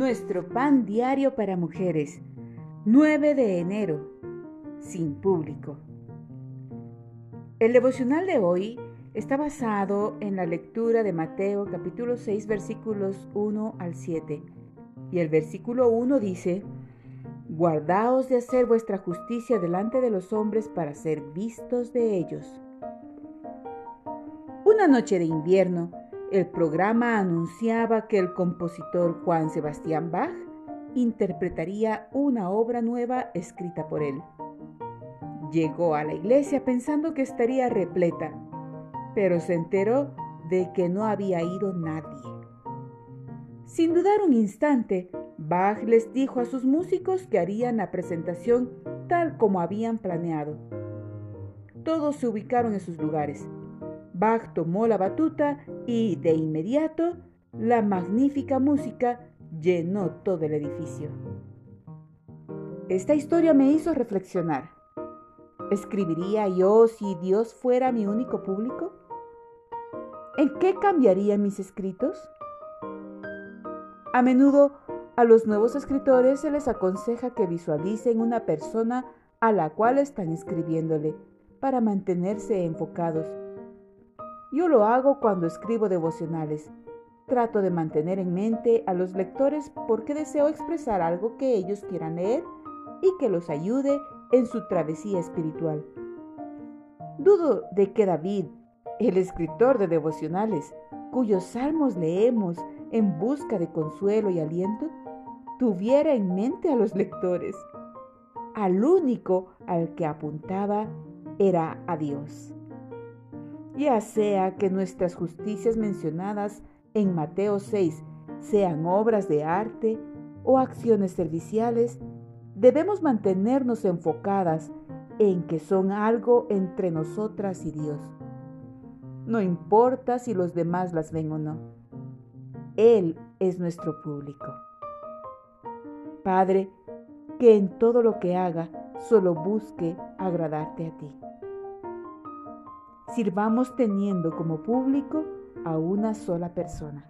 Nuestro pan diario para mujeres, 9 de enero, sin público. El devocional de hoy está basado en la lectura de Mateo capítulo 6 versículos 1 al 7. Y el versículo 1 dice, Guardaos de hacer vuestra justicia delante de los hombres para ser vistos de ellos. Una noche de invierno, el programa anunciaba que el compositor Juan Sebastián Bach interpretaría una obra nueva escrita por él. Llegó a la iglesia pensando que estaría repleta, pero se enteró de que no había ido nadie. Sin dudar un instante, Bach les dijo a sus músicos que harían la presentación tal como habían planeado. Todos se ubicaron en sus lugares. Bach tomó la batuta y de inmediato la magnífica música llenó todo el edificio. Esta historia me hizo reflexionar. ¿Escribiría yo si Dios fuera mi único público? ¿En qué cambiarían mis escritos? A menudo a los nuevos escritores se les aconseja que visualicen una persona a la cual están escribiéndole para mantenerse enfocados yo lo hago cuando escribo devocionales. Trato de mantener en mente a los lectores porque deseo expresar algo que ellos quieran leer y que los ayude en su travesía espiritual. Dudo de que David, el escritor de devocionales, cuyos salmos leemos en busca de consuelo y aliento, tuviera en mente a los lectores. Al único al que apuntaba era a Dios ya sea que nuestras justicias mencionadas en Mateo 6 sean obras de arte o acciones serviciales, debemos mantenernos enfocadas en que son algo entre nosotras y Dios. No importa si los demás las ven o no. Él es nuestro público. Padre, que en todo lo que haga solo busque agradarte a ti sirvamos teniendo como público a una sola persona.